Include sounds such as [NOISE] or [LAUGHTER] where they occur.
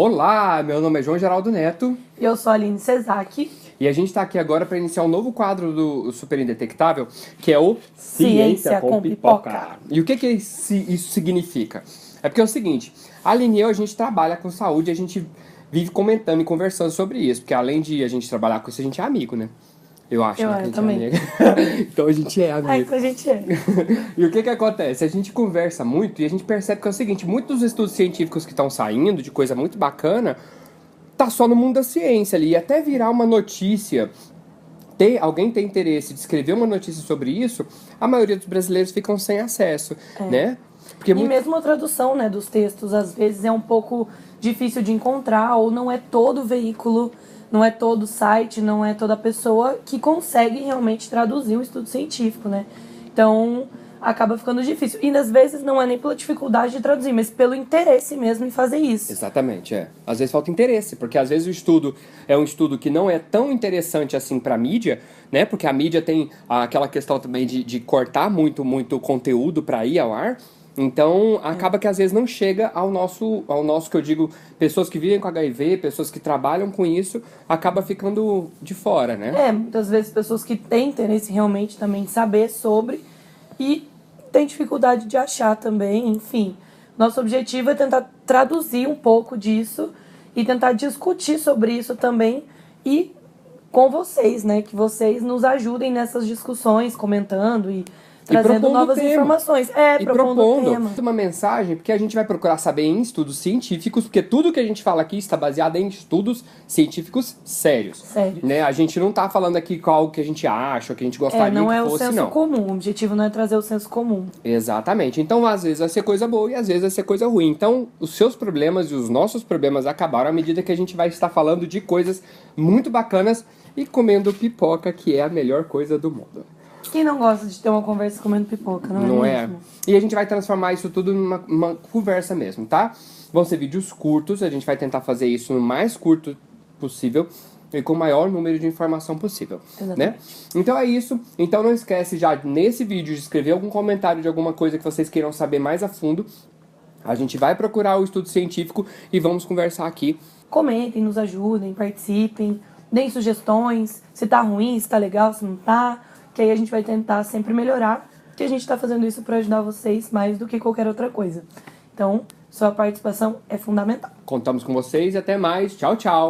Olá, meu nome é João Geraldo Neto E eu sou a Aline Cesac. e a gente está aqui agora para iniciar um novo quadro do Super Indetectável, que é o Ciência com Pipoca. E o que, que isso significa? É porque é o seguinte, a Aline e eu, a gente trabalha com saúde a gente vive comentando e conversando sobre isso, porque além de a gente trabalhar com isso, a gente é amigo, né? Eu acho, Eu né? é, que a gente também. É amigo. [LAUGHS] então a gente é Ah, amigo. então a gente é. [LAUGHS] E o que que acontece? A gente conversa muito e a gente percebe que é o seguinte, muitos dos estudos científicos que estão saindo, de coisa muito bacana, tá só no mundo da ciência ali. E até virar uma notícia, ter, alguém tem interesse de escrever uma notícia sobre isso, a maioria dos brasileiros ficam sem acesso, né? Porque E muito... mesmo a tradução né, dos textos, às vezes, é um pouco difícil de encontrar, ou não é todo veículo, não é todo site, não é toda pessoa que consegue realmente traduzir um estudo científico, né? Então, acaba ficando difícil. E às vezes não é nem pela dificuldade de traduzir, mas pelo interesse mesmo em fazer isso. Exatamente, é. Às vezes falta interesse, porque às vezes o estudo é um estudo que não é tão interessante assim para a mídia, né? Porque a mídia tem aquela questão também de, de cortar muito, muito conteúdo para ir ao ar. Então, acaba que às vezes não chega ao nosso, ao nosso que eu digo, pessoas que vivem com HIV, pessoas que trabalham com isso, acaba ficando de fora, né? É, muitas vezes pessoas que têm interesse realmente também em saber sobre e têm dificuldade de achar também, enfim. Nosso objetivo é tentar traduzir um pouco disso e tentar discutir sobre isso também e com vocês, né? Que vocês nos ajudem nessas discussões, comentando e trazendo novas tema. informações. É, e propondo, propondo tema. uma mensagem, porque a gente vai procurar saber em estudos científicos, porque tudo que a gente fala aqui está baseado em estudos científicos sérios. Sério. Né? A gente não tá falando aqui qual que a gente acha, o que a gente gostaria É, não que é o fosse, senso não. comum. O objetivo não é trazer o senso comum. Exatamente. Então, às vezes vai ser coisa boa e às vezes vai ser coisa ruim. Então, os seus problemas e os nossos problemas acabaram à medida que a gente vai estar falando de coisas muito bacanas e comendo pipoca, que é a melhor coisa do mundo. Quem não gosta de ter uma conversa comendo pipoca, não, Não é é? mesmo? E a gente vai transformar isso tudo numa uma conversa mesmo, tá? Vão ser vídeos curtos, a gente vai tentar fazer isso no mais curto possível e com o maior número de informação possível, né? Exatamente. Então é isso. Então não esquece já nesse vídeo de escrever algum comentário de alguma coisa que vocês queiram saber mais a fundo. A gente vai procurar o estudo científico e vamos conversar aqui. Comentem, nos ajudem, participem, deem sugestões, se tá ruim, se tá legal, se não tá. Que aí a gente vai tentar sempre melhorar. Que a gente tá fazendo isso para ajudar vocês mais do que qualquer outra coisa. Então, sua participação é fundamental. Contamos com vocês e até mais. Tchau, tchau.